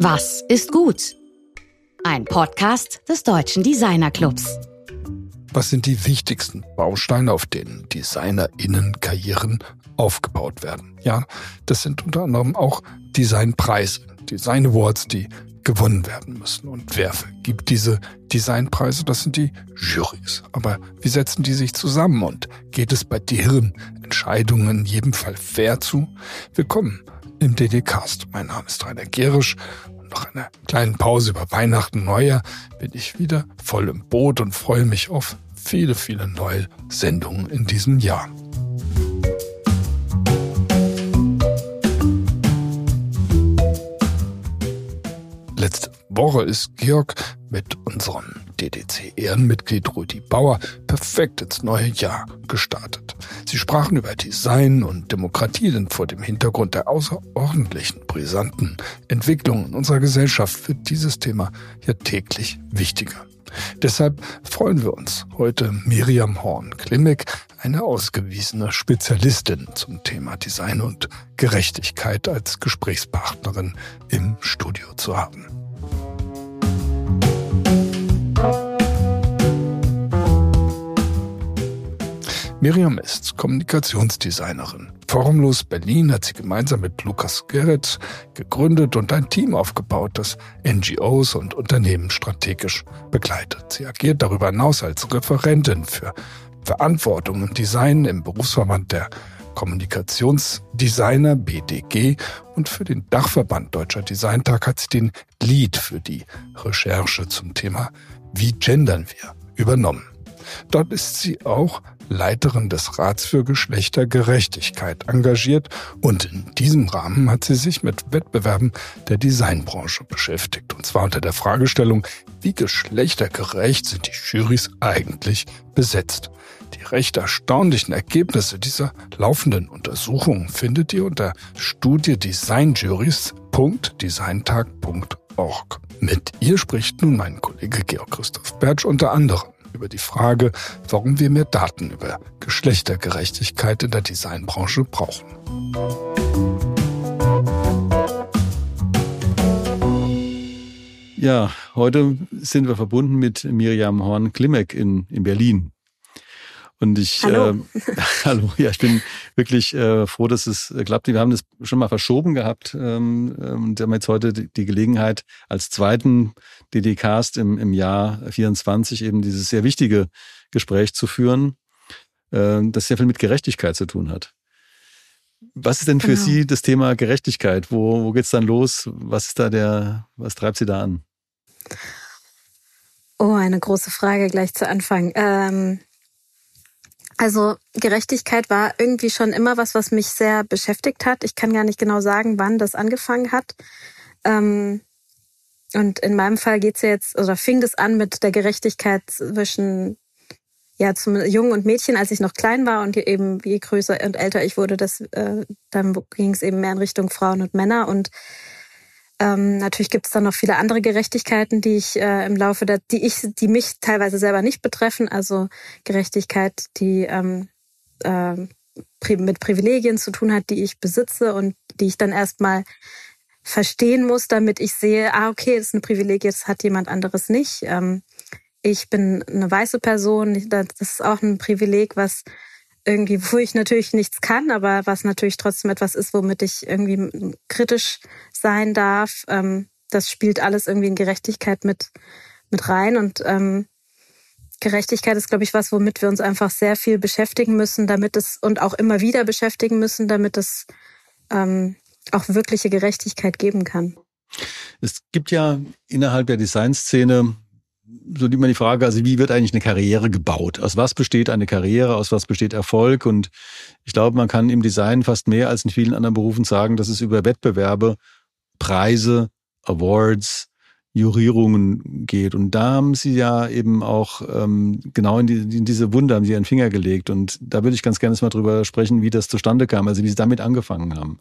Was ist gut? Ein Podcast des Deutschen Designer Clubs. Was sind die wichtigsten Bausteine, auf denen DesignerInnen-Karrieren aufgebaut werden? Ja, das sind unter anderem auch Designpreise, Design Awards, die gewonnen werden müssen. Und wer vergibt diese Designpreise? Das sind die Jurys. Aber wie setzen die sich zusammen und geht es bei deren Entscheidungen in jedem Fall fair zu? Willkommen im DD-Cast. Mein Name ist Rainer Gerisch und nach einer kleinen Pause über Weihnachten, Neujahr bin ich wieder voll im Boot und freue mich auf viele, viele neue Sendungen in diesem Jahr. Letzte Woche ist Georg mit unserem DDC-Ehrenmitglied Rudi Bauer perfekt ins neue Jahr gestartet. Sie sprachen über Design und Demokratie, denn vor dem Hintergrund der außerordentlichen, brisanten Entwicklung in unserer Gesellschaft wird dieses Thema ja täglich wichtiger. Deshalb freuen wir uns heute Miriam Horn-Klimek, eine ausgewiesene Spezialistin zum Thema Design und Gerechtigkeit als Gesprächspartnerin im Studio zu haben. Miriam ist Kommunikationsdesignerin. Formlos Berlin hat sie gemeinsam mit Lukas Gerritz gegründet und ein Team aufgebaut, das NGOs und Unternehmen strategisch begleitet. Sie agiert darüber hinaus als Referentin für Verantwortung und Design im Berufsverband der Kommunikationsdesigner BDG und für den Dachverband Deutscher Designtag hat sie den Lead für die Recherche zum Thema Wie gendern wir übernommen. Dort ist sie auch Leiterin des Rats für Geschlechtergerechtigkeit engagiert und in diesem Rahmen hat sie sich mit Wettbewerben der Designbranche beschäftigt. Und zwar unter der Fragestellung, wie geschlechtergerecht sind die Jurys eigentlich besetzt? Die recht erstaunlichen Ergebnisse dieser laufenden Untersuchung findet ihr unter studiedesignjuries.designtag.org. Mit ihr spricht nun mein Kollege Georg Christoph Bertsch unter anderem über die Frage, warum wir mehr Daten über Geschlechtergerechtigkeit in der Designbranche brauchen. Ja, heute sind wir verbunden mit Miriam Horn-Klimek in, in Berlin. Und ich, hallo. Äh, hallo, ja, ich bin wirklich äh, froh, dass es äh, klappt. Wir haben das schon mal verschoben gehabt ähm, ähm und haben jetzt heute die, die Gelegenheit, als zweiten DD-Cast im, im Jahr 24 eben dieses sehr wichtige Gespräch zu führen, äh, das sehr viel mit Gerechtigkeit zu tun hat. Was ist denn für genau. Sie das Thema Gerechtigkeit? Wo, wo geht's dann los? Was ist da der, was treibt Sie da an? Oh, eine große Frage gleich zu Anfang. Ähm, also Gerechtigkeit war irgendwie schon immer was, was mich sehr beschäftigt hat. Ich kann gar nicht genau sagen, wann das angefangen hat. Ähm, und in meinem Fall geht's ja jetzt, oder fing das an mit der Gerechtigkeit zwischen ja zum Jungen und Mädchen, als ich noch klein war und eben je größer und älter ich wurde, das äh, dann ging es eben mehr in Richtung Frauen und Männer und ähm, natürlich gibt es dann noch viele andere Gerechtigkeiten, die ich äh, im Laufe der, die ich, die mich teilweise selber nicht betreffen. Also Gerechtigkeit, die ähm, äh, mit Privilegien zu tun hat, die ich besitze und die ich dann erstmal verstehen muss, damit ich sehe, ah, okay, das ist eine Privilegie, das hat jemand anderes nicht. Ähm, ich bin eine weiße Person, das ist auch ein Privileg, was irgendwie, wo ich natürlich nichts kann, aber was natürlich trotzdem etwas ist, womit ich irgendwie kritisch sein darf. Ähm, das spielt alles irgendwie in Gerechtigkeit mit, mit rein. Und ähm, Gerechtigkeit ist, glaube ich, was, womit wir uns einfach sehr viel beschäftigen müssen, damit es und auch immer wieder beschäftigen müssen, damit es ähm, auch wirkliche Gerechtigkeit geben kann. Es gibt ja innerhalb der Designszene so immer die Frage, also wie wird eigentlich eine Karriere gebaut? Aus was besteht eine Karriere? Aus was besteht Erfolg? Und ich glaube, man kann im Design fast mehr als in vielen anderen Berufen sagen, dass es über Wettbewerbe, Preise, Awards, Jurierungen geht. Und da haben Sie ja eben auch ähm, genau in, die, in diese Wunde haben Sie Ihren Finger gelegt. Und da würde ich ganz gerne mal drüber sprechen, wie das zustande kam, also wie Sie damit angefangen haben.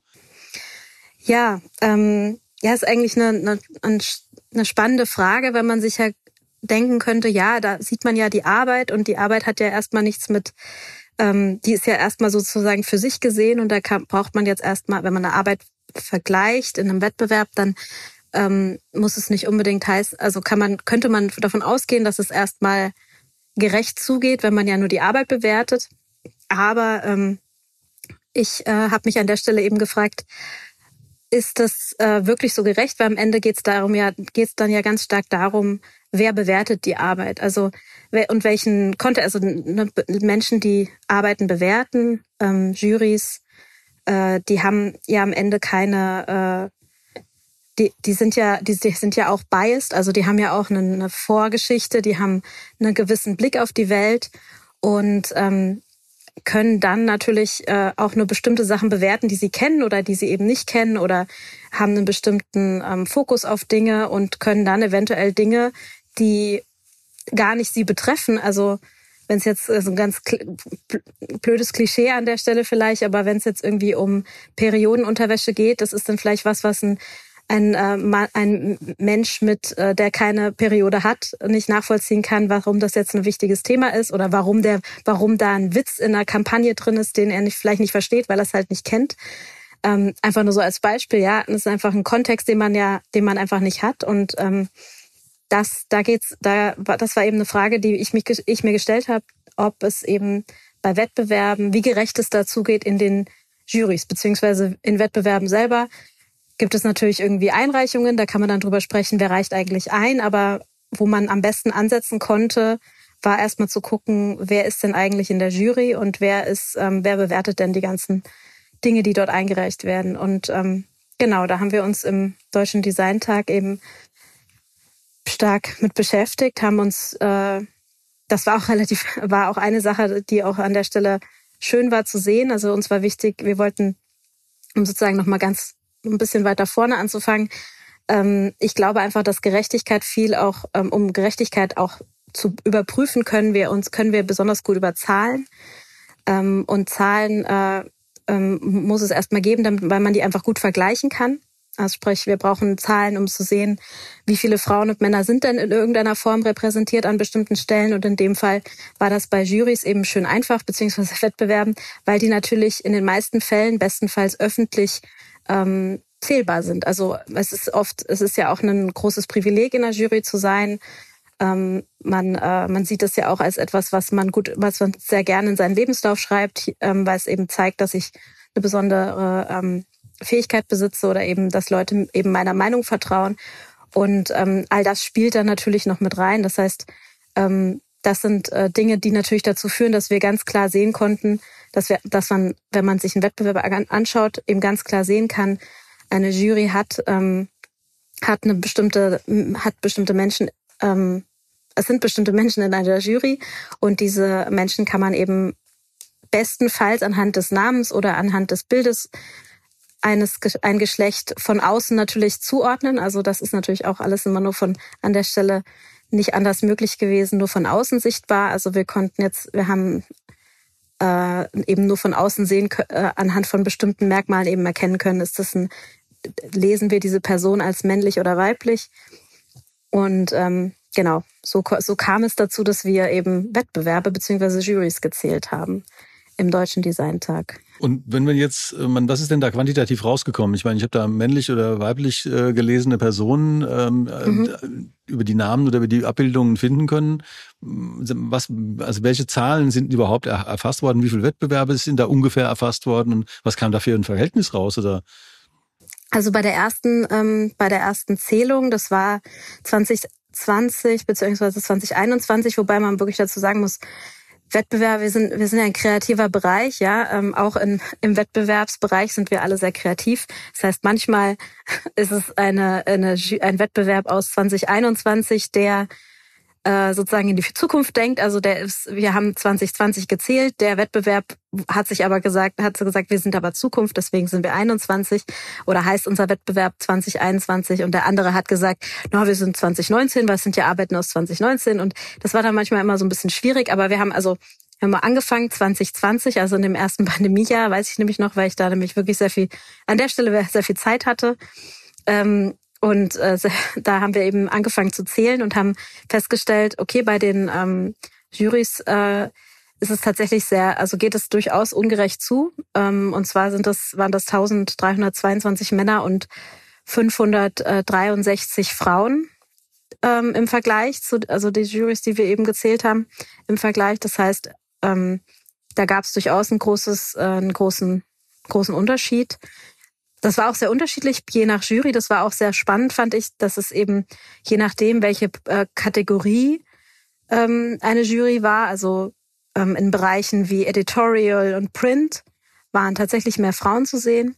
Ja, ähm, ja, ist eigentlich eine, eine, eine spannende Frage, wenn man sich ja denken könnte, ja, da sieht man ja die Arbeit und die Arbeit hat ja erstmal nichts mit, ähm, die ist ja erstmal sozusagen für sich gesehen und da kann, braucht man jetzt erstmal, wenn man eine Arbeit vergleicht in einem Wettbewerb, dann ähm, muss es nicht unbedingt heißen, also kann man, könnte man davon ausgehen, dass es erstmal gerecht zugeht, wenn man ja nur die Arbeit bewertet. Aber ähm, ich äh, habe mich an der Stelle eben gefragt, ist das äh, wirklich so gerecht? Weil am Ende geht es darum ja, geht es dann ja ganz stark darum, wer bewertet die Arbeit? Also und welchen konnte also ne, Menschen, die Arbeiten bewerten, ähm, Juries, äh, die haben ja am Ende keine äh, die, die sind ja, die, die sind ja auch biased, also die haben ja auch eine, eine Vorgeschichte, die haben einen gewissen Blick auf die Welt und ähm, können dann natürlich äh, auch nur bestimmte Sachen bewerten, die sie kennen oder die sie eben nicht kennen oder haben einen bestimmten ähm, Fokus auf Dinge und können dann eventuell Dinge, die gar nicht sie betreffen, also wenn es jetzt äh, so ein ganz blödes Klischee an der Stelle vielleicht, aber wenn es jetzt irgendwie um Periodenunterwäsche geht, das ist dann vielleicht was, was ein ein, äh, ein Mensch mit, äh, der keine Periode hat, nicht nachvollziehen kann, warum das jetzt ein wichtiges Thema ist oder warum der, warum da ein Witz in einer Kampagne drin ist, den er nicht, vielleicht nicht versteht, weil er es halt nicht kennt. Ähm, einfach nur so als Beispiel, ja, das ist einfach ein Kontext, den man ja, den man einfach nicht hat. Und ähm, das, da geht's, da, das war eben eine Frage, die ich mich, ich mir gestellt habe, ob es eben bei Wettbewerben, wie gerecht es dazu geht in den Jurys, beziehungsweise in Wettbewerben selber, gibt es natürlich irgendwie Einreichungen, da kann man dann drüber sprechen, wer reicht eigentlich ein, aber wo man am besten ansetzen konnte, war erstmal zu gucken, wer ist denn eigentlich in der Jury und wer ist, ähm, wer bewertet denn die ganzen Dinge, die dort eingereicht werden. Und ähm, genau, da haben wir uns im Deutschen Designtag eben stark mit beschäftigt, haben uns, äh, das war auch relativ, war auch eine Sache, die auch an der Stelle schön war zu sehen. Also uns war wichtig, wir wollten, um sozusagen nochmal ganz ein bisschen weiter vorne anzufangen. Ähm, ich glaube einfach, dass Gerechtigkeit viel auch, ähm, um Gerechtigkeit auch zu überprüfen, können wir uns, können wir besonders gut über Zahlen. Ähm, und Zahlen äh, ähm, muss es erstmal geben, damit, weil man die einfach gut vergleichen kann. Also sprich, wir brauchen Zahlen, um zu sehen, wie viele Frauen und Männer sind denn in irgendeiner Form repräsentiert an bestimmten Stellen. Und in dem Fall war das bei Jurys eben schön einfach, beziehungsweise Wettbewerben, weil die natürlich in den meisten Fällen bestenfalls öffentlich ähm, zählbar sind. Also es ist oft, es ist ja auch ein großes Privileg in der Jury zu sein. Ähm, man, äh, man sieht es ja auch als etwas, was man gut, was man sehr gerne in seinen Lebenslauf schreibt, ähm, weil es eben zeigt, dass ich eine besondere ähm, Fähigkeit besitze oder eben, dass Leute eben meiner Meinung vertrauen. Und ähm, all das spielt dann natürlich noch mit rein. Das heißt, ähm, das sind äh, Dinge, die natürlich dazu führen, dass wir ganz klar sehen konnten, dass, wir, dass man, wenn man sich einen Wettbewerb anschaut, eben ganz klar sehen kann, eine Jury hat, ähm, hat eine bestimmte, hat bestimmte Menschen, ähm, es sind bestimmte Menschen in einer Jury und diese Menschen kann man eben bestenfalls anhand des Namens oder anhand des Bildes eines ein Geschlecht von außen natürlich zuordnen. Also das ist natürlich auch alles immer nur von an der Stelle nicht anders möglich gewesen, nur von außen sichtbar. Also wir konnten jetzt, wir haben äh, eben nur von außen sehen, äh, anhand von bestimmten Merkmalen eben erkennen können, ist das ein, lesen wir diese Person als männlich oder weiblich. Und ähm, genau, so, so kam es dazu, dass wir eben Wettbewerbe beziehungsweise Juries gezählt haben im Deutschen Designtag. Und wenn man jetzt, äh, man, was ist denn da quantitativ rausgekommen? Ich meine, ich habe da männlich oder weiblich äh, gelesene Personen ähm, äh, mhm. über die Namen oder über die Abbildungen finden können. Was, also welche Zahlen sind überhaupt erfasst worden? Wie viele Wettbewerbe sind da ungefähr erfasst worden? Und was kam da für ein Verhältnis raus? Oder? Also bei der ersten, ähm, bei der ersten Zählung, das war 2020 beziehungsweise 2021, wobei man wirklich dazu sagen muss, Wettbewerb, wir sind, wir sind ein kreativer Bereich, ja. Ähm, auch in, im Wettbewerbsbereich sind wir alle sehr kreativ. Das heißt, manchmal ist es eine, eine, ein Wettbewerb aus 2021, der äh, sozusagen in die Zukunft denkt. Also der ist, wir haben 2020 gezählt. Der Wettbewerb hat sich aber gesagt, hat gesagt, wir sind aber Zukunft, deswegen sind wir 21 oder heißt unser Wettbewerb 2021 und der andere hat gesagt, no, wir sind 2019, weil es sind ja Arbeiten aus 2019 und das war dann manchmal immer so ein bisschen schwierig, aber wir haben also wir haben mal angefangen 2020, also in dem ersten Pandemiejahr, weiß ich nämlich noch, weil ich da nämlich wirklich sehr viel an der Stelle sehr viel Zeit hatte. Ähm, und äh, da haben wir eben angefangen zu zählen und haben festgestellt, okay, bei den ähm, Jurys äh, ist es tatsächlich sehr, also geht es durchaus ungerecht zu. Ähm, und zwar sind das, waren das 1322 Männer und 563 Frauen ähm, im Vergleich zu, also die Jurys, die wir eben gezählt haben, im Vergleich. Das heißt, ähm, da gab es durchaus ein großes, äh, einen großen, großen Unterschied. Das war auch sehr unterschiedlich, je nach Jury. Das war auch sehr spannend, fand ich, dass es eben je nachdem, welche äh, Kategorie ähm, eine Jury war, also ähm, in Bereichen wie Editorial und Print, waren tatsächlich mehr Frauen zu sehen.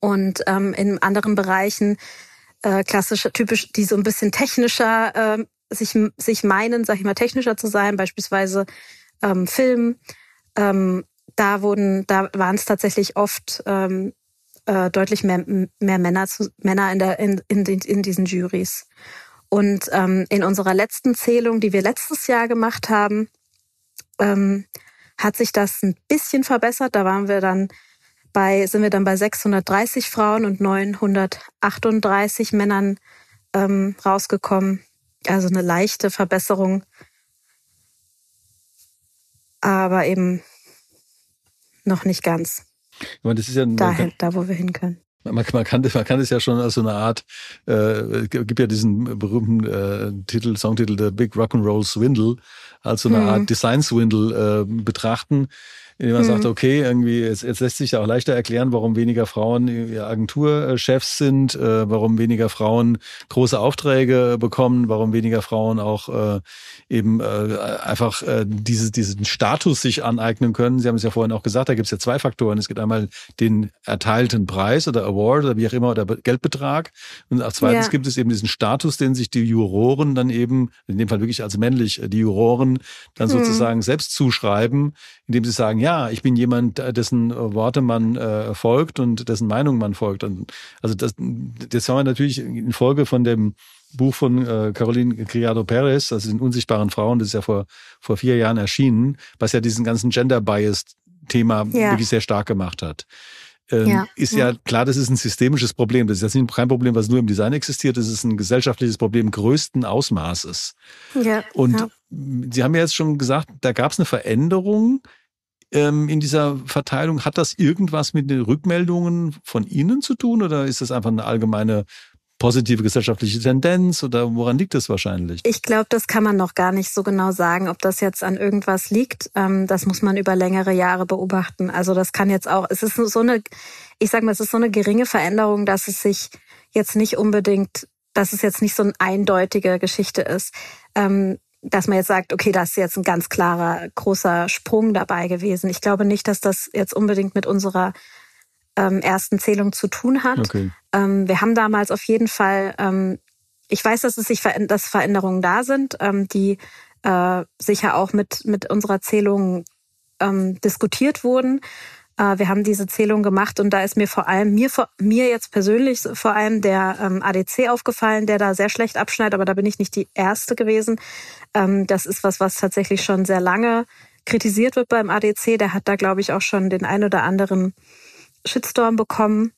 Und ähm, in anderen Bereichen, äh, klassisch, typisch, die so ein bisschen technischer äh, sich, sich meinen, sag ich mal, technischer zu sein, beispielsweise ähm, Film, ähm, da wurden, da waren es tatsächlich oft ähm, äh, deutlich mehr, mehr Männer, zu, Männer in, der, in, in, in diesen Juries. Und ähm, in unserer letzten Zählung, die wir letztes Jahr gemacht haben, ähm, hat sich das ein bisschen verbessert. Da waren wir dann bei, sind wir dann bei 630 Frauen und 938 Männern ähm, rausgekommen. Also eine leichte Verbesserung. Aber eben noch nicht ganz. Ich meine, das ist ja Dahin, da, wo wir hin können. Man, man, kann, man kann es ja schon als so eine Art, äh, gibt ja diesen berühmten äh, Titel, Songtitel, The Big Rock'n'Roll Swindle, als so eine hm. Art Design Swindle äh, betrachten indem man mhm. sagt, okay, irgendwie, jetzt, jetzt lässt sich auch leichter erklären, warum weniger Frauen Agenturchefs sind, äh, warum weniger Frauen große Aufträge bekommen, warum weniger Frauen auch äh, eben äh, einfach äh, diese, diesen Status sich aneignen können. Sie haben es ja vorhin auch gesagt, da gibt es ja zwei Faktoren. Es gibt einmal den erteilten Preis oder Award oder wie auch immer oder Geldbetrag. Und als zweites ja. gibt es eben diesen Status, den sich die Juroren dann eben, in dem Fall wirklich als männlich, äh, die Juroren dann mhm. sozusagen selbst zuschreiben, indem sie sagen, ja, ich bin jemand, dessen Worte man äh, folgt und dessen Meinung man folgt. Und also das, das haben wir natürlich in Folge von dem Buch von äh, Caroline Criado Perez, also den unsichtbaren Frauen, das ist ja vor, vor vier Jahren erschienen, was ja diesen ganzen Gender-Bias-Thema ja. wirklich sehr stark gemacht hat. Ähm, ja, ist ja. ja. klar, das ist ein systemisches Problem. Das ist jetzt kein Problem, was nur im Design existiert. Das ist ein gesellschaftliches Problem größten Ausmaßes. Ja, Und ja. Sie haben ja jetzt schon gesagt, da gab es eine Veränderung ähm, in dieser Verteilung. Hat das irgendwas mit den Rückmeldungen von Ihnen zu tun oder ist das einfach eine allgemeine positive gesellschaftliche Tendenz oder woran liegt das wahrscheinlich? Ich glaube, das kann man noch gar nicht so genau sagen, ob das jetzt an irgendwas liegt. Ähm, das muss man über längere Jahre beobachten. Also das kann jetzt auch, es ist so eine, ich sage mal, es ist so eine geringe Veränderung, dass es sich jetzt nicht unbedingt, dass es jetzt nicht so eine eindeutige Geschichte ist. Ähm, dass man jetzt sagt, okay, das ist jetzt ein ganz klarer, großer Sprung dabei gewesen. Ich glaube nicht, dass das jetzt unbedingt mit unserer ähm, ersten Zählung zu tun hat. Okay. Ähm, wir haben damals auf jeden Fall, ähm, ich weiß, dass es sich dass Veränderungen da sind, ähm, die äh, sicher auch mit mit unserer Zählung ähm, diskutiert wurden. Äh, wir haben diese Zählung gemacht und da ist mir vor allem mir mir jetzt persönlich vor allem der ähm, ADC aufgefallen, der da sehr schlecht abschneidet, aber da bin ich nicht die erste gewesen. Ähm, das ist was, was tatsächlich schon sehr lange kritisiert wird beim ADC. Der hat da glaube ich auch schon den ein oder anderen Shitstorm bekommen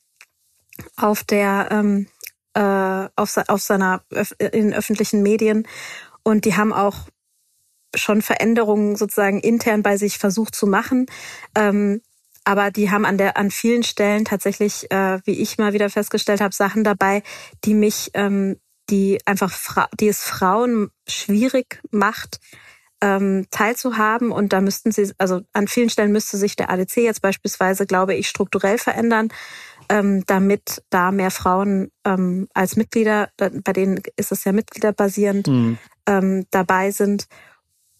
auf der ähm, äh, auf, auf seiner in öffentlichen Medien und die haben auch schon Veränderungen sozusagen intern bei sich versucht zu machen. Ähm, aber die haben an der an vielen Stellen tatsächlich, äh, wie ich mal wieder festgestellt habe, Sachen dabei, die mich, ähm, die einfach, die es Frauen schwierig macht, ähm, teilzuhaben. Und da müssten sie, also an vielen Stellen müsste sich der ADC jetzt beispielsweise, glaube ich, strukturell verändern, ähm, damit da mehr Frauen ähm, als Mitglieder, bei denen ist es ja mitgliederbasierend, mhm. ähm, dabei sind.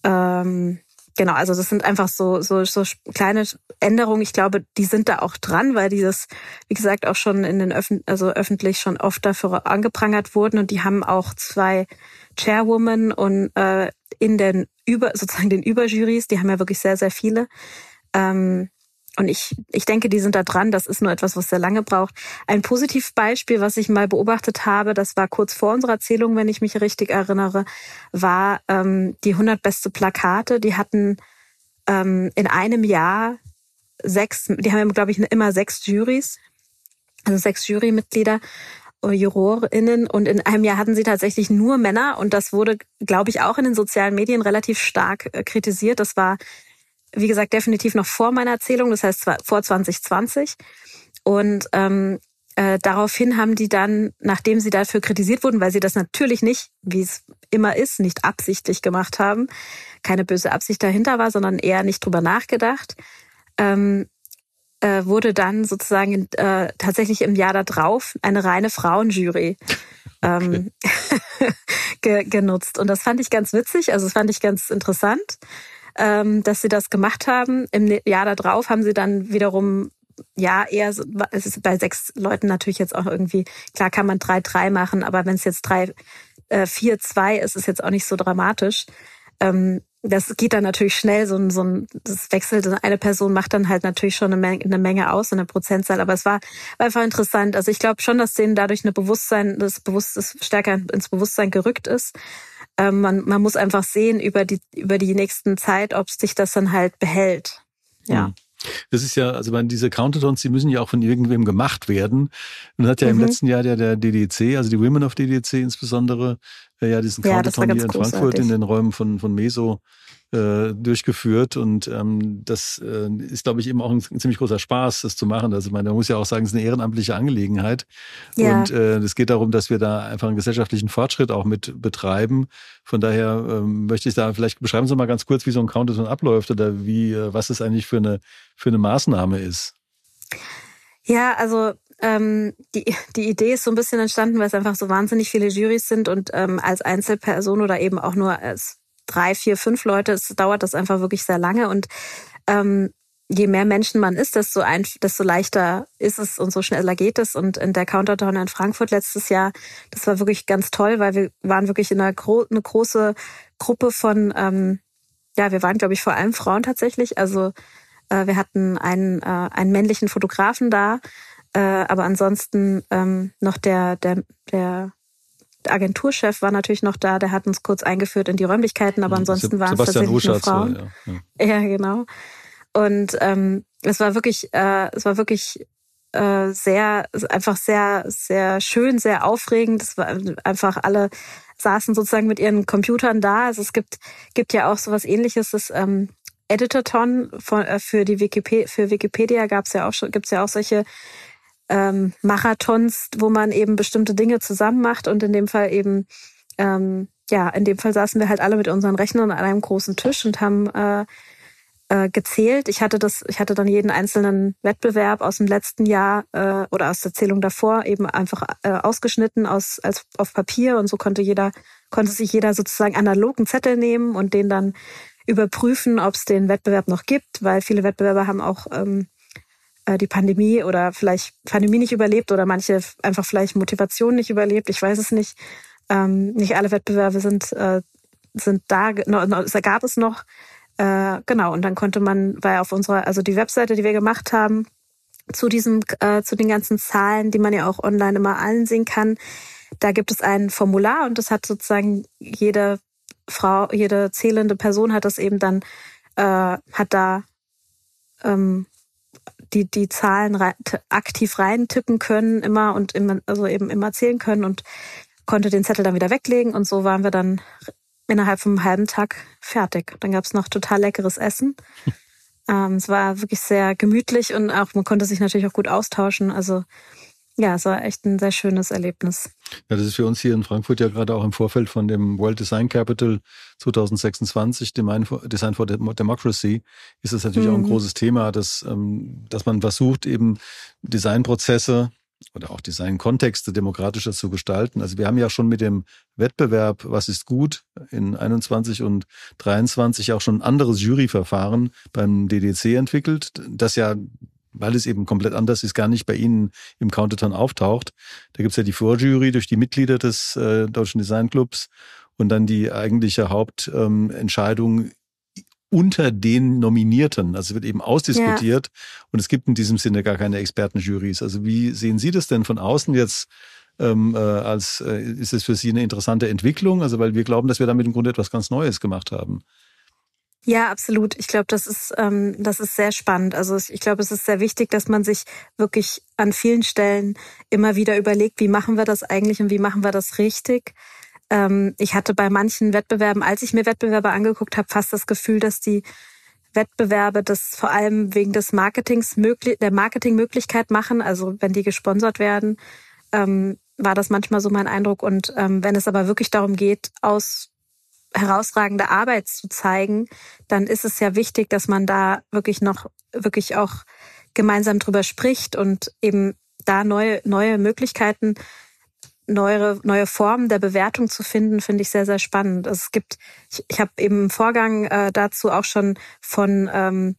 Ähm, genau, also das sind einfach so, so, so kleine Änderungen. Ich glaube, die sind da auch dran, weil dieses, wie gesagt, auch schon in den Öffn also öffentlich schon oft dafür angeprangert wurden und die haben auch zwei Chairwoman und äh, in den über sozusagen den Überjurys, die haben ja wirklich sehr sehr viele. Ähm, und ich, ich denke, die sind da dran. Das ist nur etwas, was sehr lange braucht. Ein Positivbeispiel, was ich mal beobachtet habe, das war kurz vor unserer Zählung, wenn ich mich richtig erinnere, war ähm, die 100 beste Plakate. Die hatten ähm, in einem Jahr sechs, die haben, glaube ich, immer sechs Juries, also sechs Jurymitglieder. JurorInnen und in einem Jahr hatten sie tatsächlich nur Männer und das wurde, glaube ich, auch in den sozialen Medien relativ stark äh, kritisiert. Das war, wie gesagt, definitiv noch vor meiner Erzählung, das heißt vor 2020. Und ähm, äh, daraufhin haben die dann, nachdem sie dafür kritisiert wurden, weil sie das natürlich nicht, wie es immer ist, nicht absichtlich gemacht haben, keine böse Absicht dahinter war, sondern eher nicht drüber nachgedacht, ähm, äh, wurde dann sozusagen äh, tatsächlich im Jahr darauf eine reine Frauenjury ähm, ge genutzt. Und das fand ich ganz witzig, also das fand ich ganz interessant, ähm, dass sie das gemacht haben. Im Jahr darauf haben sie dann wiederum ja, eher, so, es ist bei sechs Leuten natürlich jetzt auch irgendwie, klar kann man drei, drei machen, aber wenn es jetzt drei, äh, vier, zwei ist, ist jetzt auch nicht so dramatisch. Ähm, das geht dann natürlich schnell, so ein, so ein, das wechselt, eine Person macht dann halt natürlich schon eine Menge, eine Menge aus, eine Prozentzahl, aber es war, war einfach interessant. Also ich glaube schon, dass denen dadurch eine Bewusstsein, das Bewusstsein stärker ins Bewusstsein gerückt ist. Ähm, man, man muss einfach sehen über die, über die nächsten Zeit, ob sich das dann halt behält. Ja. Mhm. Das ist ja, also diese Countertons, die müssen ja auch von irgendwem gemacht werden. Und hat ja mhm. im letzten Jahr der, der DDC, also die Women of DDC insbesondere, ja diesen Counterton ja, hier in großartig. Frankfurt in den Räumen von, von Meso äh, durchgeführt und ähm, das äh, ist, glaube ich, eben auch ein, ein, ziemlich großer Spaß, das zu machen. Also man, man muss ja auch sagen, es ist eine ehrenamtliche Angelegenheit ja. und äh, es geht darum, dass wir da einfach einen gesellschaftlichen Fortschritt auch mit betreiben. Von daher ähm, möchte ich da vielleicht beschreiben Sie mal ganz kurz, wie so ein Counterton abläuft oder wie äh, was es eigentlich für eine für eine Maßnahme ist. Ja, also ähm, die, die Idee ist so ein bisschen entstanden, weil es einfach so wahnsinnig viele Jurys sind und ähm, als Einzelperson oder eben auch nur als drei, vier, fünf Leute, es dauert das einfach wirklich sehr lange und ähm, je mehr Menschen man ist, desto, ein, desto leichter ist es und so schneller geht es. Und in der Countertown in Frankfurt letztes Jahr, das war wirklich ganz toll, weil wir waren wirklich in einer gro eine große Gruppe von, ähm, ja, wir waren, glaube ich, vor allem Frauen tatsächlich. Also äh, wir hatten einen, äh, einen männlichen Fotografen da, äh, aber ansonsten ähm, noch der, der, der Agenturchef war natürlich noch da, der hat uns kurz eingeführt in die Räumlichkeiten, aber ansonsten waren es tatsächlich nur Frauen. War, ja. ja. ja, genau. Und ähm, es war wirklich, äh, es war wirklich äh, sehr, einfach sehr, sehr schön, sehr aufregend. Es war einfach alle saßen sozusagen mit ihren Computern da. Also es gibt, gibt ja auch sowas ähnliches, das ähm, Editathon von, äh, für die Wikipedia, für Wikipedia gab's ja auch schon, gibt's ja auch solche ähm, Marathons, wo man eben bestimmte Dinge zusammen macht und in dem Fall eben, ähm, ja, in dem Fall saßen wir halt alle mit unseren Rechnern an einem großen Tisch und haben äh, äh, gezählt. Ich hatte das, ich hatte dann jeden einzelnen Wettbewerb aus dem letzten Jahr äh, oder aus der Zählung davor eben einfach äh, ausgeschnitten aus als auf Papier und so konnte jeder konnte sich jeder sozusagen analogen Zettel nehmen und den dann überprüfen, ob es den Wettbewerb noch gibt, weil viele Wettbewerber haben auch ähm, äh, die Pandemie oder vielleicht Pandemie nicht überlebt oder manche einfach vielleicht Motivation nicht überlebt. Ich weiß es nicht. Ähm, nicht alle Wettbewerbe sind, äh, sind da, no, no, gab es noch. Äh, genau, und dann konnte man, weil auf unserer, also die Webseite, die wir gemacht haben, zu diesem, äh, zu den ganzen Zahlen, die man ja auch online immer allen sehen kann, da gibt es ein Formular und das hat sozusagen jede Frau, jede zählende Person hat das eben dann, äh, hat da ähm, die, die Zahlen rein, aktiv reintippen können immer und immer, also eben immer zählen können und konnte den Zettel dann wieder weglegen und so waren wir dann innerhalb von einem halben Tag fertig. Dann gab's noch total leckeres Essen. ähm, es war wirklich sehr gemütlich und auch man konnte sich natürlich auch gut austauschen. Also ja, es war echt ein sehr schönes Erlebnis. Ja, das ist für uns hier in Frankfurt ja gerade auch im Vorfeld von dem World Design Capital 2026, Design for Democracy, ist es natürlich mhm. auch ein mhm. großes Thema, dass, ähm, dass man versucht, eben Designprozesse oder auch Designkontexte demokratischer zu gestalten. Also wir haben ja schon mit dem Wettbewerb, was ist gut, in 21 und 23 auch schon ein anderes Juryverfahren beim DDC entwickelt, das ja weil es eben komplett anders ist, gar nicht bei Ihnen im Counterton auftaucht. Da gibt's ja die Vorjury durch die Mitglieder des äh, Deutschen Designclubs und dann die eigentliche Hauptentscheidung ähm, unter den Nominierten. Also wird eben ausdiskutiert ja. und es gibt in diesem Sinne gar keine Expertenjurys. Also wie sehen Sie das denn von außen jetzt? Ähm, äh, als äh, ist es für Sie eine interessante Entwicklung? Also weil wir glauben, dass wir damit im Grunde etwas ganz Neues gemacht haben. Ja, absolut. Ich glaube, das ist ähm, das ist sehr spannend. Also ich glaube, es ist sehr wichtig, dass man sich wirklich an vielen Stellen immer wieder überlegt, wie machen wir das eigentlich und wie machen wir das richtig. Ähm, ich hatte bei manchen Wettbewerben, als ich mir Wettbewerbe angeguckt habe, fast das Gefühl, dass die Wettbewerbe das vor allem wegen des Marketings möglich, der Marketingmöglichkeit machen, also wenn die gesponsert werden, ähm, war das manchmal so mein Eindruck. Und ähm, wenn es aber wirklich darum geht, aus herausragende Arbeit zu zeigen, dann ist es ja wichtig, dass man da wirklich noch wirklich auch gemeinsam drüber spricht und eben da neue neue Möglichkeiten neue, neue Formen der Bewertung zu finden, finde ich sehr, sehr spannend. Also es gibt, ich, ich habe eben im Vorgang äh, dazu auch schon von ähm,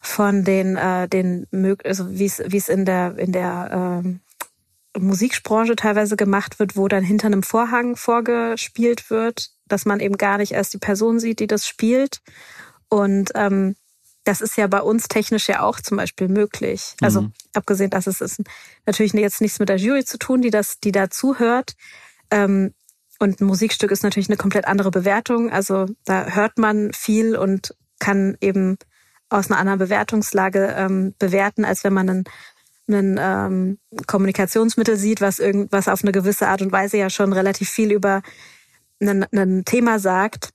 von den äh, den also wie es wie es in der in der äh, Musikbranche teilweise gemacht wird, wo dann hinter einem Vorhang vorgespielt wird, dass man eben gar nicht erst die Person sieht, die das spielt. Und ähm, das ist ja bei uns technisch ja auch zum Beispiel möglich. Also mhm. abgesehen, dass es ist natürlich jetzt nichts mit der Jury zu tun, die das, die da zuhört. Ähm, und ein Musikstück ist natürlich eine komplett andere Bewertung. Also da hört man viel und kann eben aus einer anderen Bewertungslage ähm, bewerten, als wenn man einen, einen ähm, Kommunikationsmittel sieht, was irgendwas auf eine gewisse Art und Weise ja schon relativ viel über ein, ein Thema sagt.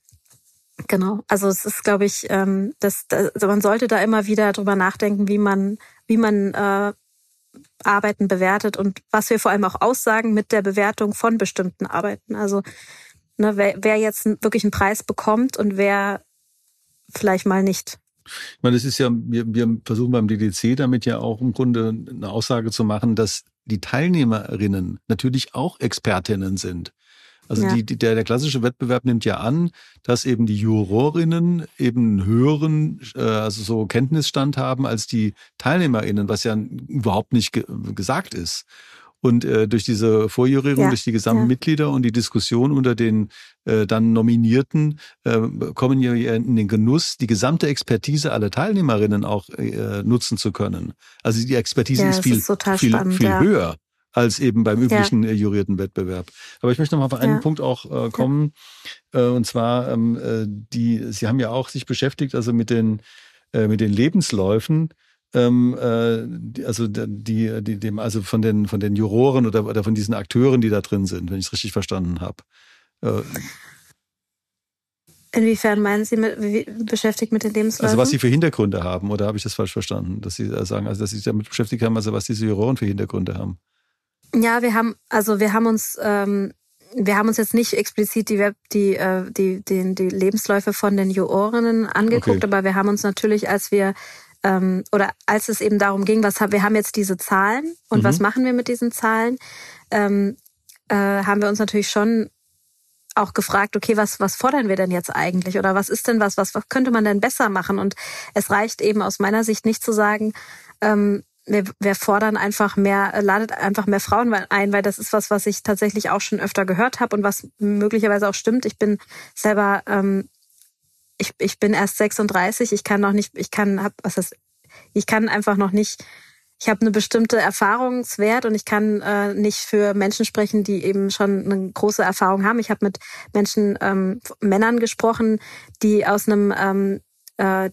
Genau, also es ist, glaube ich, ähm, das, das, also man sollte da immer wieder drüber nachdenken, wie man, wie man äh, Arbeiten bewertet und was wir vor allem auch aussagen mit der Bewertung von bestimmten Arbeiten. Also ne, wer, wer jetzt wirklich einen Preis bekommt und wer vielleicht mal nicht. Ich meine, das ist ja, wir, wir versuchen beim DDC damit ja auch im Grunde eine Aussage zu machen, dass die Teilnehmerinnen natürlich auch Expertinnen sind. Also ja. die, die, der, der klassische Wettbewerb nimmt ja an, dass eben die Jurorinnen eben einen höheren, äh, also so Kenntnisstand haben als die TeilnehmerInnen, was ja überhaupt nicht ge gesagt ist. Und äh, durch diese Vorjurierung, ja, durch die gesamten ja. Mitglieder und die Diskussion unter den äh, dann Nominierten äh, kommen ja in den Genuss, die gesamte Expertise aller Teilnehmerinnen auch äh, nutzen zu können. Also die Expertise ja, ist viel, ist viel, spannend, viel höher als eben beim üblichen ja. Äh, jurierten Wettbewerb. Aber ich möchte noch mal auf einen ja. Punkt auch äh, kommen. Ja. Äh, und zwar, ähm, äh, die, Sie haben ja auch sich beschäftigt, also mit den, äh, mit den Lebensläufen. Ähm, äh, also die, die, dem, also von den, von den Juroren oder, oder von diesen Akteuren, die da drin sind, wenn ich es richtig verstanden habe. Äh, Inwiefern meinen Sie mit, wie, beschäftigt mit den Lebensläufen? Also was Sie für Hintergründe haben, oder habe ich das falsch verstanden? Dass Sie sagen, also dass Sie sich damit beschäftigt haben, also was diese Juroren für Hintergründe haben? Ja, wir haben, also wir haben uns, ähm, wir haben uns jetzt nicht explizit die, Web, die, äh, die, die, die Lebensläufe von den Jurorinnen angeguckt, okay. aber wir haben uns natürlich, als wir ähm, oder als es eben darum ging, was wir haben jetzt diese Zahlen und mhm. was machen wir mit diesen Zahlen, ähm, äh, haben wir uns natürlich schon auch gefragt, okay, was, was fordern wir denn jetzt eigentlich? Oder was ist denn was, was, was könnte man denn besser machen? Und es reicht eben aus meiner Sicht nicht zu sagen, ähm, wir, wir fordern einfach mehr, äh, ladet einfach mehr Frauen ein, weil das ist was, was ich tatsächlich auch schon öfter gehört habe und was möglicherweise auch stimmt. Ich bin selber, ähm, ich, ich bin erst 36, ich kann noch nicht, ich kann, hab, was ist, ich kann einfach noch nicht, ich habe eine bestimmte Erfahrungswert und ich kann äh, nicht für Menschen sprechen, die eben schon eine große Erfahrung haben. Ich habe mit Menschen, ähm, Männern gesprochen, die aus einem ähm, äh,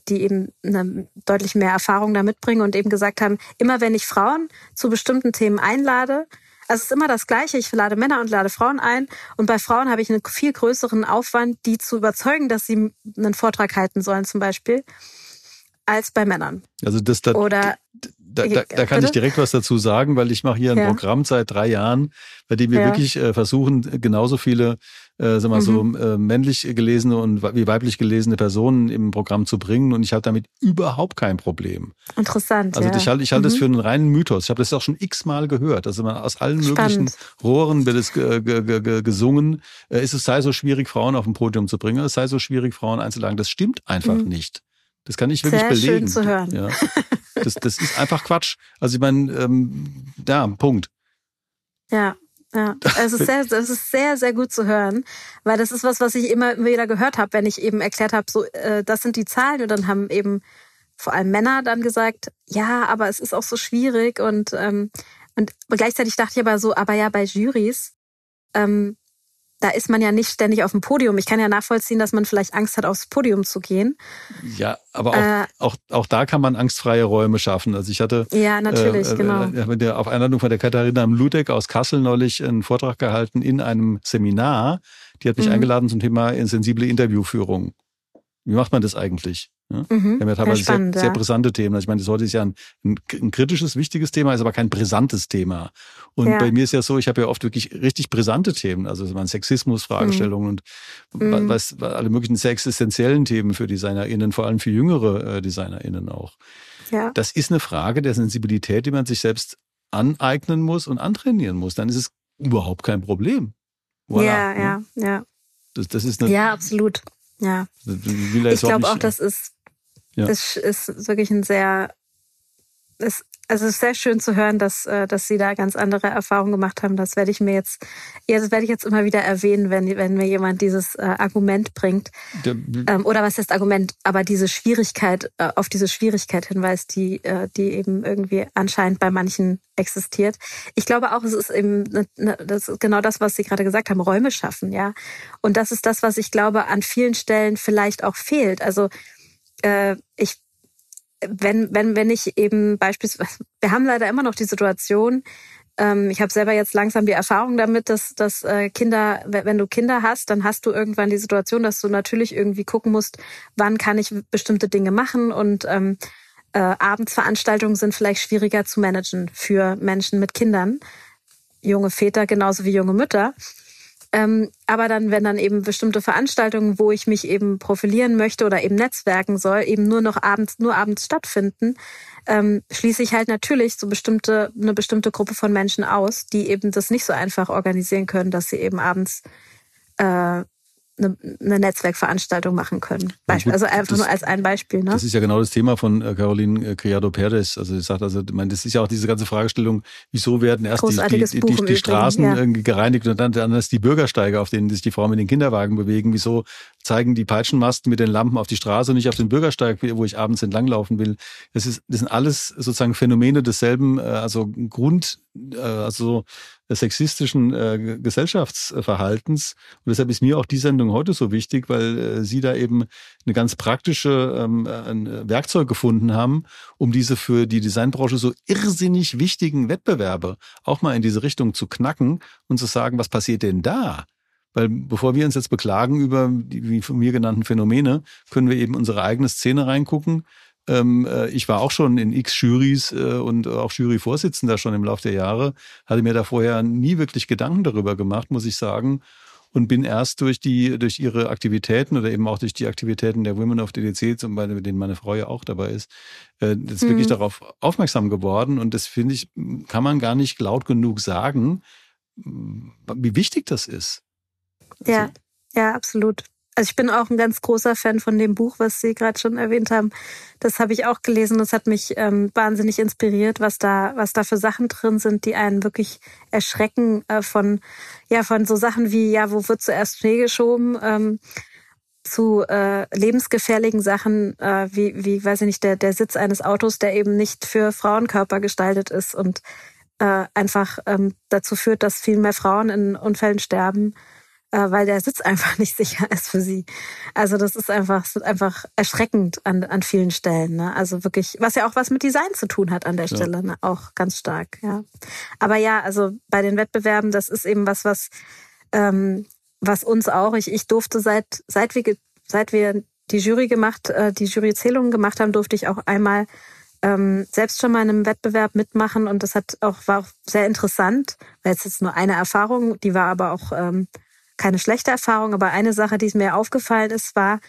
die eben eine deutlich mehr Erfahrung da mitbringen und eben gesagt haben, immer wenn ich Frauen zu bestimmten Themen einlade, also es ist immer das Gleiche. Ich lade Männer und lade Frauen ein. Und bei Frauen habe ich einen viel größeren Aufwand, die zu überzeugen, dass sie einen Vortrag halten sollen, zum Beispiel, als bei Männern. Also das da, Oder, da, da, da kann ich direkt was dazu sagen, weil ich mache hier ein ja. Programm seit drei Jahren, bei dem wir ja. wirklich äh, versuchen, genauso viele äh, sag mal mhm. so äh, männlich gelesene und wie weiblich gelesene Personen im Programm zu bringen und ich habe damit überhaupt kein Problem. Interessant. Also ja. ich halte ich halte mhm. das für einen reinen Mythos. Ich habe das auch schon x-mal gehört. Also man aus allen Spannend. möglichen Rohren wird es gesungen. Äh, ist es sei so schwierig, Frauen auf dem Podium zu bringen, es sei so schwierig, Frauen einzuladen. Das stimmt einfach mhm. nicht. Das kann ich wirklich Sehr belegen. Schön zu hören. Ja. Das, das ist einfach Quatsch. Also ich meine, ähm, ja, Punkt. Ja, ja, es ist sehr, es ist sehr, sehr gut zu hören, weil das ist was, was ich immer wieder gehört habe, wenn ich eben erklärt habe, so, äh, das sind die Zahlen. Und dann haben eben vor allem Männer dann gesagt, ja, aber es ist auch so schwierig. Und ähm, und gleichzeitig dachte ich aber so, aber ja, bei Jurys ähm, da ist man ja nicht ständig auf dem Podium. Ich kann ja nachvollziehen, dass man vielleicht Angst hat, aufs Podium zu gehen. Ja, aber auch, äh, auch, auch da kann man angstfreie Räume schaffen. Also ich hatte ja natürlich äh, genau. Äh, der, auf Einladung von der Katharina Ludek aus Kassel neulich einen Vortrag gehalten in einem Seminar. Die hat mich mhm. eingeladen zum Thema sensible Interviewführung. Wie macht man das eigentlich? Ja? Mhm, wir haben ja teilweise spannend, sehr, sehr, brisante Themen. Also ich meine, das heute ist ja ein, ein, ein, kritisches, wichtiges Thema, ist aber kein brisantes Thema. Und ja. bei mir ist ja so, ich habe ja oft wirklich richtig brisante Themen, also meine Sexismus-Fragestellungen mhm. und mhm. Was, alle möglichen sehr existenziellen Themen für DesignerInnen, vor allem für jüngere äh, DesignerInnen auch. Ja. Das ist eine Frage der Sensibilität, die man sich selbst aneignen muss und antrainieren muss. Dann ist es überhaupt kein Problem. Voilà, ja, ne? ja, ja. Das, das ist eine, ja, absolut. Ja. Ich glaube auch, das ist ja. Das ist wirklich ein sehr, ist, also es ist sehr schön zu hören, dass, äh, dass Sie da ganz andere Erfahrungen gemacht haben. Das werde ich mir jetzt, ja, das werde ich jetzt immer wieder erwähnen, wenn, wenn mir jemand dieses äh, Argument bringt. Der, ähm, oder was heißt Argument? Aber diese Schwierigkeit, äh, auf diese Schwierigkeit hinweist, die, äh, die eben irgendwie anscheinend bei manchen existiert. Ich glaube auch, es ist eben ne, ne, das ist genau das, was Sie gerade gesagt haben, Räume schaffen, ja. Und das ist das, was ich glaube, an vielen Stellen vielleicht auch fehlt. Also äh, ich, wenn, wenn, wenn ich eben beispielsweise, wir haben leider immer noch die Situation, ähm, ich habe selber jetzt langsam die Erfahrung damit, dass, dass äh, Kinder, wenn du Kinder hast, dann hast du irgendwann die Situation, dass du natürlich irgendwie gucken musst, wann kann ich bestimmte Dinge machen und ähm, äh, Abendsveranstaltungen sind vielleicht schwieriger zu managen für Menschen mit Kindern, junge Väter genauso wie junge Mütter. Ähm, aber dann, wenn dann eben bestimmte Veranstaltungen, wo ich mich eben profilieren möchte oder eben netzwerken soll, eben nur noch abends, nur abends stattfinden, ähm, schließe ich halt natürlich so bestimmte, eine bestimmte Gruppe von Menschen aus, die eben das nicht so einfach organisieren können, dass sie eben abends äh, eine, eine Netzwerkveranstaltung machen können. Beispiel, also einfach das, nur als ein Beispiel. Ne? Das ist ja genau das Thema von äh, Caroline äh, Criado Perez. Also sie sagt, also ich meine, das ist ja auch diese ganze Fragestellung, wieso werden erst die, die, die, die Straßen ja. gereinigt und dann, dann erst die Bürgersteige, auf denen sich die Frauen mit den Kinderwagen bewegen. Wieso zeigen die Peitschenmasten mit den Lampen auf die Straße und nicht auf den Bürgersteig, wo ich abends entlanglaufen will? Das, ist, das sind alles sozusagen Phänomene desselben, äh, also Grund, also sexistischen äh, Gesellschaftsverhaltens. Und deshalb ist mir auch die Sendung heute so wichtig, weil äh, Sie da eben eine ganz praktische ähm, ein Werkzeug gefunden haben, um diese für die Designbranche so irrsinnig wichtigen Wettbewerbe auch mal in diese Richtung zu knacken und zu sagen, was passiert denn da? Weil bevor wir uns jetzt beklagen über die wie von mir genannten Phänomene, können wir eben unsere eigene Szene reingucken äh, ich war auch schon in x Jurys äh, und auch Juryvorsitzender schon im Laufe der Jahre, hatte mir da vorher nie wirklich Gedanken darüber gemacht, muss ich sagen. Und bin erst durch die, durch ihre Aktivitäten oder eben auch durch die Aktivitäten der Women of DDC, zum Beispiel, mit denen meine Frau ja auch dabei ist, äh, jetzt mhm. wirklich darauf aufmerksam geworden. Und das finde ich, kann man gar nicht laut genug sagen, wie wichtig das ist. Ja, also, ja, absolut. Also ich bin auch ein ganz großer Fan von dem Buch, was Sie gerade schon erwähnt haben. Das habe ich auch gelesen. Das hat mich ähm, wahnsinnig inspiriert, was da, was da für Sachen drin sind, die einen wirklich erschrecken äh, von, ja, von so Sachen wie, ja, wo wird zuerst Schnee geschoben, ähm, zu äh, lebensgefährlichen Sachen, äh, wie, wie, weiß ich nicht, der, der Sitz eines Autos, der eben nicht für Frauenkörper gestaltet ist und äh, einfach ähm, dazu führt, dass viel mehr Frauen in Unfällen sterben weil der Sitz einfach nicht sicher ist für sie. Also das ist einfach, ist einfach erschreckend an, an vielen Stellen. Ne? Also wirklich, was ja auch was mit Design zu tun hat an der Stelle, ne? auch ganz stark. Ja. Aber ja, also bei den Wettbewerben, das ist eben was, was ähm, was uns auch. Ich, ich durfte seit seit wir seit wir die Jury gemacht, äh, die Juryzählungen gemacht haben, durfte ich auch einmal ähm, selbst schon mal in einem Wettbewerb mitmachen und das hat auch war auch sehr interessant. Weil es ist nur eine Erfahrung, die war aber auch ähm, keine schlechte Erfahrung, aber eine Sache, die mir aufgefallen ist, war,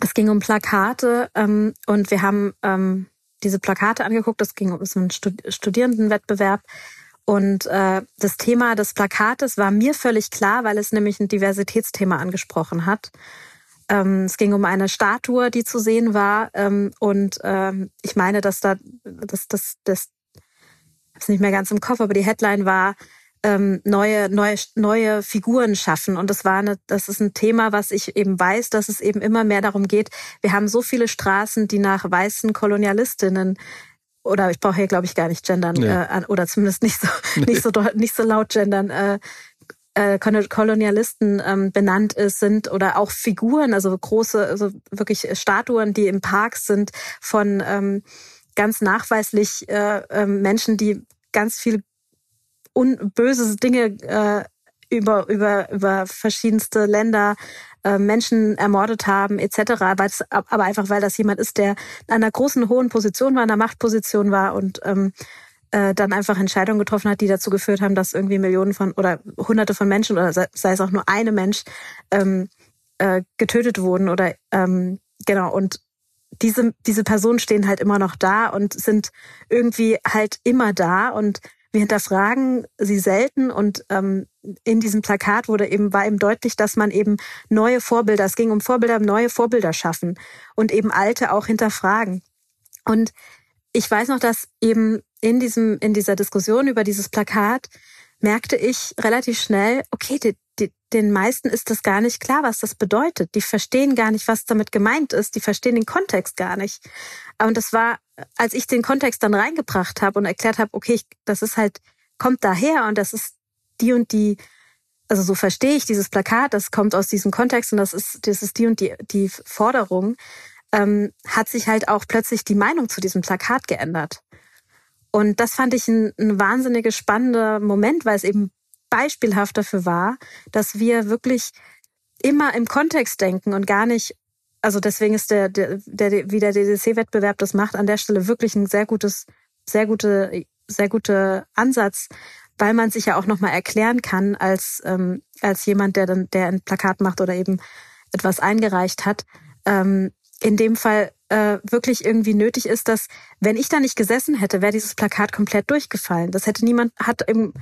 es ging um Plakate ähm, und wir haben ähm, diese Plakate angeguckt. Es ging um so einen Studierendenwettbewerb. Und äh, das Thema des Plakates war mir völlig klar, weil es nämlich ein Diversitätsthema angesprochen hat. Ähm, es ging um eine Statue, die zu sehen war. Ähm, und ähm, ich meine, dass da, das, das, das, ich habe es nicht mehr ganz im Kopf, aber die Headline war, ähm, neue, neue, neue Figuren schaffen. Und das war eine, das ist ein Thema, was ich eben weiß, dass es eben immer mehr darum geht. Wir haben so viele Straßen, die nach weißen Kolonialistinnen oder ich brauche hier glaube ich gar nicht gendern nee. äh, oder zumindest nicht so nee. nicht so nicht so laut gendern äh, äh, Kolonialisten ähm, benannt ist, sind oder auch Figuren, also große, also wirklich Statuen, die im Park sind von ähm, ganz nachweislich äh, äh, Menschen, die ganz viel un böse Dinge äh, über, über, über verschiedenste Länder äh, Menschen ermordet haben, etc. aber einfach, weil das jemand ist, der in einer großen, hohen Position war, in einer Machtposition war und ähm, äh, dann einfach Entscheidungen getroffen hat, die dazu geführt haben, dass irgendwie Millionen von oder Hunderte von Menschen oder sei, sei es auch nur eine Mensch ähm, äh, getötet wurden oder ähm, genau und diese diese Personen stehen halt immer noch da und sind irgendwie halt immer da und wir hinterfragen sie selten und ähm, in diesem Plakat wurde eben war eben deutlich, dass man eben neue Vorbilder, es ging um Vorbilder, neue Vorbilder schaffen und eben alte auch hinterfragen. Und ich weiß noch, dass eben in diesem in dieser Diskussion über dieses Plakat merkte ich relativ schnell, okay, die, die, den meisten ist das gar nicht klar, was das bedeutet. Die verstehen gar nicht, was damit gemeint ist. Die verstehen den Kontext gar nicht. Und das war, als ich den Kontext dann reingebracht habe und erklärt habe, okay, ich, das ist halt, kommt daher und das ist die und die, also so verstehe ich dieses Plakat, das kommt aus diesem Kontext und das ist, das ist die und die, die Forderung, ähm, hat sich halt auch plötzlich die Meinung zu diesem Plakat geändert. Und das fand ich ein, ein wahnsinnig spannender Moment, weil es eben beispielhaft dafür war, dass wir wirklich immer im Kontext denken und gar nicht, also deswegen ist der, der, der wie der DDC-Wettbewerb das macht, an der Stelle wirklich ein sehr gutes, sehr gute, sehr guter Ansatz, weil man sich ja auch nochmal erklären kann als, ähm, als jemand, der dann, der ein Plakat macht oder eben etwas eingereicht hat. Ähm, in dem Fall äh, wirklich irgendwie nötig ist, dass wenn ich da nicht gesessen hätte, wäre dieses Plakat komplett durchgefallen. Das hätte niemand, hat im,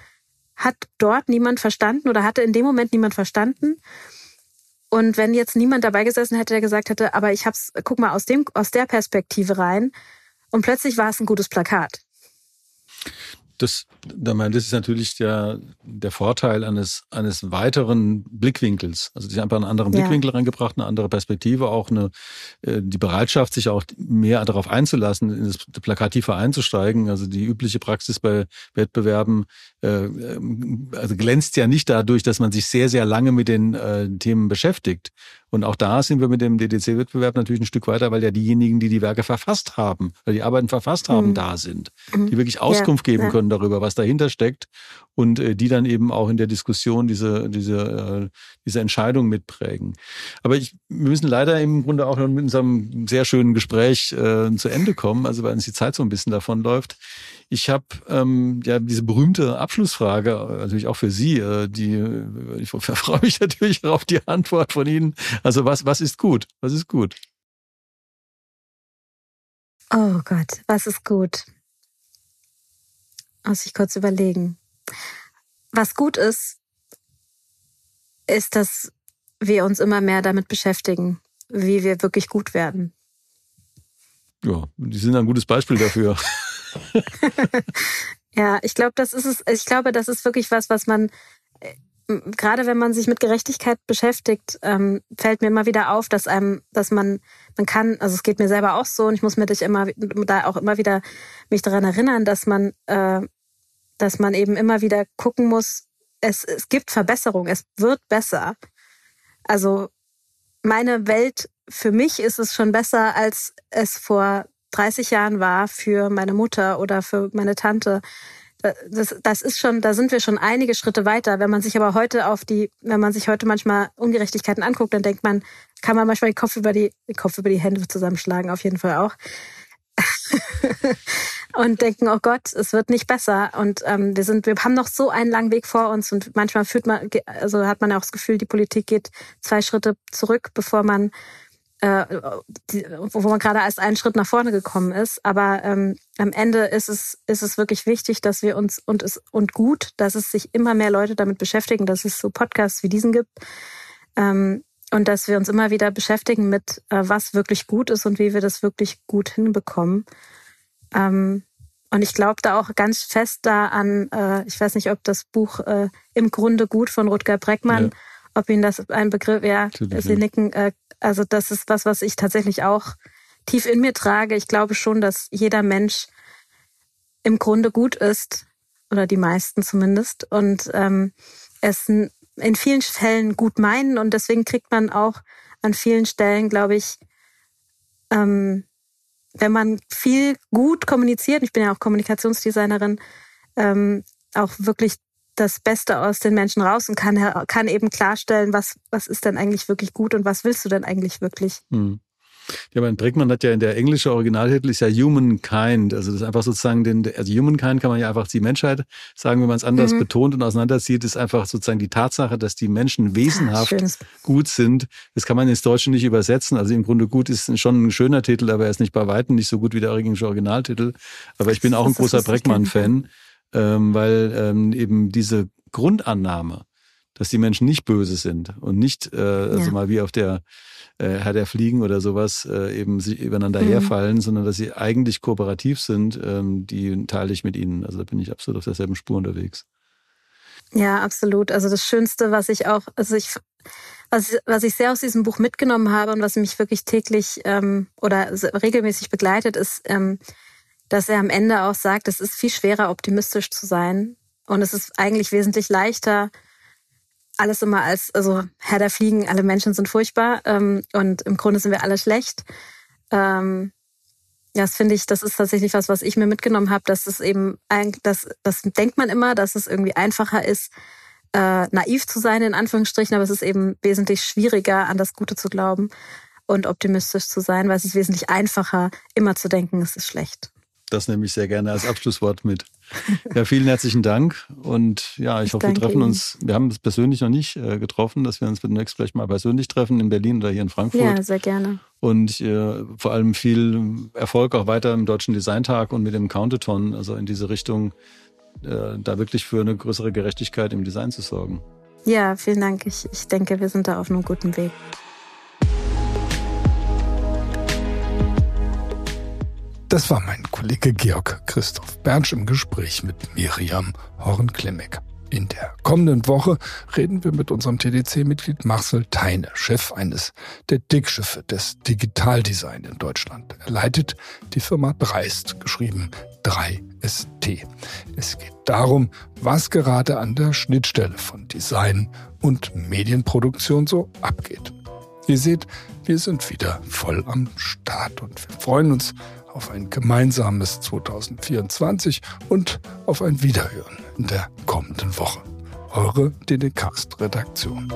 hat dort niemand verstanden oder hatte in dem Moment niemand verstanden. Und wenn jetzt niemand dabei gesessen hätte, der gesagt hätte, aber ich hab's, guck mal aus dem, aus der Perspektive rein. Und plötzlich war es ein gutes Plakat. Das, das ist natürlich der, der Vorteil eines, eines weiteren Blickwinkels. Also sie haben einfach einen anderen ja. Blickwinkel reingebracht, eine andere Perspektive, auch eine, äh, die Bereitschaft, sich auch mehr darauf einzulassen, in das Plakat tiefer einzusteigen. Also die übliche Praxis bei Wettbewerben äh, ähm, also glänzt ja nicht dadurch, dass man sich sehr, sehr lange mit den äh, Themen beschäftigt. Und auch da sind wir mit dem DDC-Wettbewerb natürlich ein Stück weiter, weil ja diejenigen, die die Werke verfasst haben, weil die Arbeiten verfasst haben, mhm. da sind, mhm. die wirklich Auskunft ja, geben ja. können darüber, was dahinter steckt und äh, die dann eben auch in der Diskussion diese, diese, äh, diese Entscheidung mitprägen. Aber ich, wir müssen leider im Grunde auch mit unserem sehr schönen Gespräch äh, zu Ende kommen, also weil uns die Zeit so ein bisschen davon läuft. Ich habe ähm, ja diese berühmte Abschlussfrage, äh, natürlich auch für Sie, äh, die äh, ich freue mich natürlich auf die Antwort von Ihnen. Also was, was ist gut? Was ist gut? Oh Gott, was ist gut? Muss ich kurz überlegen. Was gut ist, ist, dass wir uns immer mehr damit beschäftigen, wie wir wirklich gut werden. Ja, die sind ein gutes Beispiel dafür. ja, ich glaube, das ist es. Ich glaube, das ist wirklich was, was man äh, gerade wenn man sich mit Gerechtigkeit beschäftigt, ähm, fällt mir immer wieder auf, dass einem, dass man, man kann, also es geht mir selber auch so und ich muss mir dich immer da auch immer wieder mich daran erinnern, dass man, äh, dass man eben immer wieder gucken muss, es, es gibt Verbesserung, es wird besser. Also meine Welt, für mich ist es schon besser, als es vor 30 Jahren war für meine Mutter oder für meine Tante. Das, das ist schon, da sind wir schon einige Schritte weiter. Wenn man sich aber heute auf die, wenn man sich heute manchmal Ungerechtigkeiten anguckt, dann denkt man, kann man manchmal den Kopf über die, den Kopf über die Hände zusammenschlagen, auf jeden Fall auch. und denken, oh Gott, es wird nicht besser. Und ähm, wir sind, wir haben noch so einen langen Weg vor uns und manchmal fühlt man, also hat man auch das Gefühl, die Politik geht zwei Schritte zurück, bevor man äh, die, wo man gerade als einen Schritt nach vorne gekommen ist. Aber ähm, am Ende ist es, ist es wirklich wichtig, dass wir uns und es und gut, dass es sich immer mehr Leute damit beschäftigen, dass es so Podcasts wie diesen gibt. Ähm, und dass wir uns immer wieder beschäftigen mit, äh, was wirklich gut ist und wie wir das wirklich gut hinbekommen. Ähm, und ich glaube da auch ganz fest da an, äh, ich weiß nicht, ob das Buch äh, im Grunde gut von Rutger Breckmann, ja. ob Ihnen das ein Begriff, ja, Sie nicken, äh, also das ist was, was ich tatsächlich auch tief in mir trage. Ich glaube schon, dass jeder Mensch im Grunde gut ist, oder die meisten zumindest, und ähm, es in vielen Fällen gut meinen und deswegen kriegt man auch an vielen Stellen, glaube ich, ähm, wenn man viel gut kommuniziert, ich bin ja auch Kommunikationsdesignerin, ähm, auch wirklich das Beste aus den Menschen raus und kann, kann eben klarstellen, was, was ist denn eigentlich wirklich gut und was willst du denn eigentlich wirklich. Hm. Ja, mein Breckmann hat ja in der englische Originaltitel ist ja Humankind. Also das ist einfach sozusagen den, also Humankind kann man ja einfach die Menschheit sagen, wenn man es anders mhm. betont und auseinanderzieht, ist einfach sozusagen die Tatsache, dass die Menschen wesenhaft ja, gut sind. Das kann man ins Deutsche nicht übersetzen. Also im Grunde gut ist schon ein schöner Titel, aber er ist nicht bei Weitem nicht so gut wie der englische Originaltitel. Aber ich bin auch ein großer Breckmann-Fan, ähm, weil ähm, eben diese Grundannahme, dass die Menschen nicht böse sind und nicht, äh, also ja. mal wie auf der äh, Herr der Fliegen oder sowas äh, eben sich übereinander mhm. herfallen, sondern dass sie eigentlich kooperativ sind, ähm, die teile ich mit ihnen. Also da bin ich absolut auf derselben Spur unterwegs. Ja, absolut. Also das Schönste, was ich auch, also ich, was, was ich sehr aus diesem Buch mitgenommen habe und was mich wirklich täglich ähm, oder regelmäßig begleitet, ist, ähm, dass er am Ende auch sagt, es ist viel schwerer, optimistisch zu sein. Und es ist eigentlich wesentlich leichter, alles immer als, also Herr der Fliegen, alle Menschen sind furchtbar ähm, und im Grunde sind wir alle schlecht. Ähm, ja, das finde ich, das ist tatsächlich was, was ich mir mitgenommen habe, dass es eben, das, das denkt man immer, dass es irgendwie einfacher ist, äh, naiv zu sein, in Anführungsstrichen, aber es ist eben wesentlich schwieriger, an das Gute zu glauben und optimistisch zu sein, weil es ist wesentlich einfacher, immer zu denken, es ist schlecht. Das nehme ich sehr gerne als Abschlusswort mit. Ja, vielen herzlichen Dank. Und ja, ich, ich hoffe, wir treffen Ihnen. uns. Wir haben uns persönlich noch nicht äh, getroffen, dass wir uns demnächst vielleicht mal persönlich treffen in Berlin oder hier in Frankfurt. Ja, sehr gerne. Und äh, vor allem viel Erfolg auch weiter im Deutschen Designtag und mit dem Countathon, also in diese Richtung, äh, da wirklich für eine größere Gerechtigkeit im Design zu sorgen. Ja, vielen Dank. Ich, ich denke, wir sind da auf einem guten Weg. Das war mein Kollege Georg Christoph Bernsch im Gespräch mit Miriam Horn-Klimek. In der kommenden Woche reden wir mit unserem TDC-Mitglied Marcel Teine, Chef eines der Dickschiffe des Digitaldesign in Deutschland. Er leitet die Firma Dreist, geschrieben 3ST. Es geht darum, was gerade an der Schnittstelle von Design und Medienproduktion so abgeht. Ihr seht, wir sind wieder voll am Start und wir freuen uns auf ein gemeinsames 2024 und auf ein Wiederhören in der kommenden Woche. Eure DDcast-Redaktion.